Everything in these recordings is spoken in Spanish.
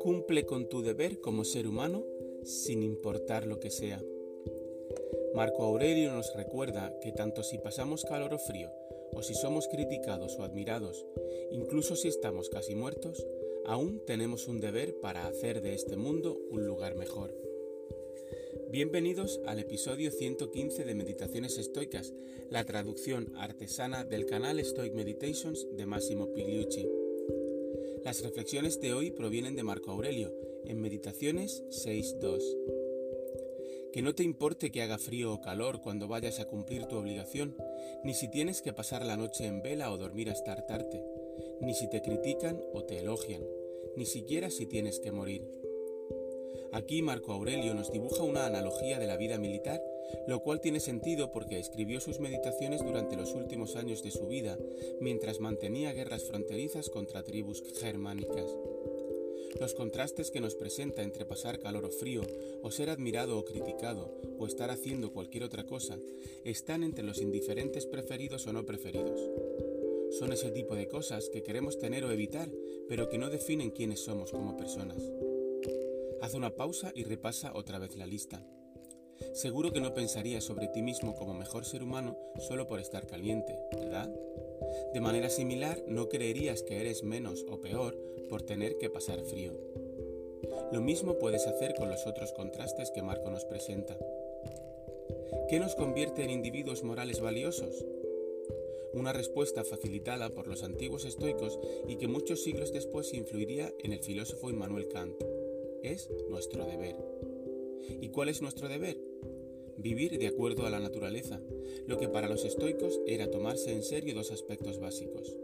Cumple con tu deber como ser humano sin importar lo que sea. Marco Aurelio nos recuerda que tanto si pasamos calor o frío, o si somos criticados o admirados, incluso si estamos casi muertos, aún tenemos un deber para hacer de este mundo un lugar mejor. Bienvenidos al episodio 115 de Meditaciones Estoicas, la traducción artesana del canal Stoic Meditations de Massimo Pigliucci. Las reflexiones de hoy provienen de Marco Aurelio, en Meditaciones 6.2. Que no te importe que haga frío o calor cuando vayas a cumplir tu obligación, ni si tienes que pasar la noche en vela o dormir hasta tarde, ni si te critican o te elogian, ni siquiera si tienes que morir. Aquí Marco Aurelio nos dibuja una analogía de la vida militar lo cual tiene sentido porque escribió sus meditaciones durante los últimos años de su vida, mientras mantenía guerras fronterizas contra tribus germánicas. Los contrastes que nos presenta entre pasar calor o frío, o ser admirado o criticado, o estar haciendo cualquier otra cosa, están entre los indiferentes preferidos o no preferidos. Son ese tipo de cosas que queremos tener o evitar, pero que no definen quiénes somos como personas. Haz una pausa y repasa otra vez la lista. Seguro que no pensarías sobre ti mismo como mejor ser humano solo por estar caliente, ¿verdad? De manera similar, no creerías que eres menos o peor por tener que pasar frío. Lo mismo puedes hacer con los otros contrastes que Marco nos presenta. ¿Qué nos convierte en individuos morales valiosos? Una respuesta facilitada por los antiguos estoicos y que muchos siglos después influiría en el filósofo Immanuel Kant. Es nuestro deber. ¿Y cuál es nuestro deber? Vivir de acuerdo a la naturaleza, lo que para los estoicos era tomarse en serio dos aspectos básicos.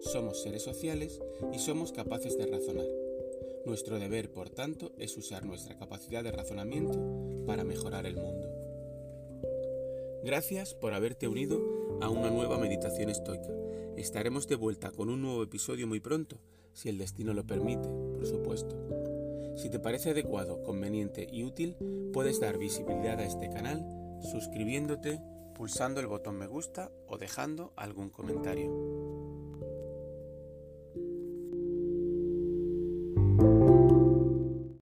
Somos seres sociales y somos capaces de razonar. Nuestro deber, por tanto, es usar nuestra capacidad de razonamiento para mejorar el mundo. Gracias por haberte unido a una nueva meditación estoica. Estaremos de vuelta con un nuevo episodio muy pronto, si el destino lo permite, por supuesto. Si te parece adecuado, conveniente y útil, puedes dar visibilidad a este canal suscribiéndote, pulsando el botón me gusta o dejando algún comentario.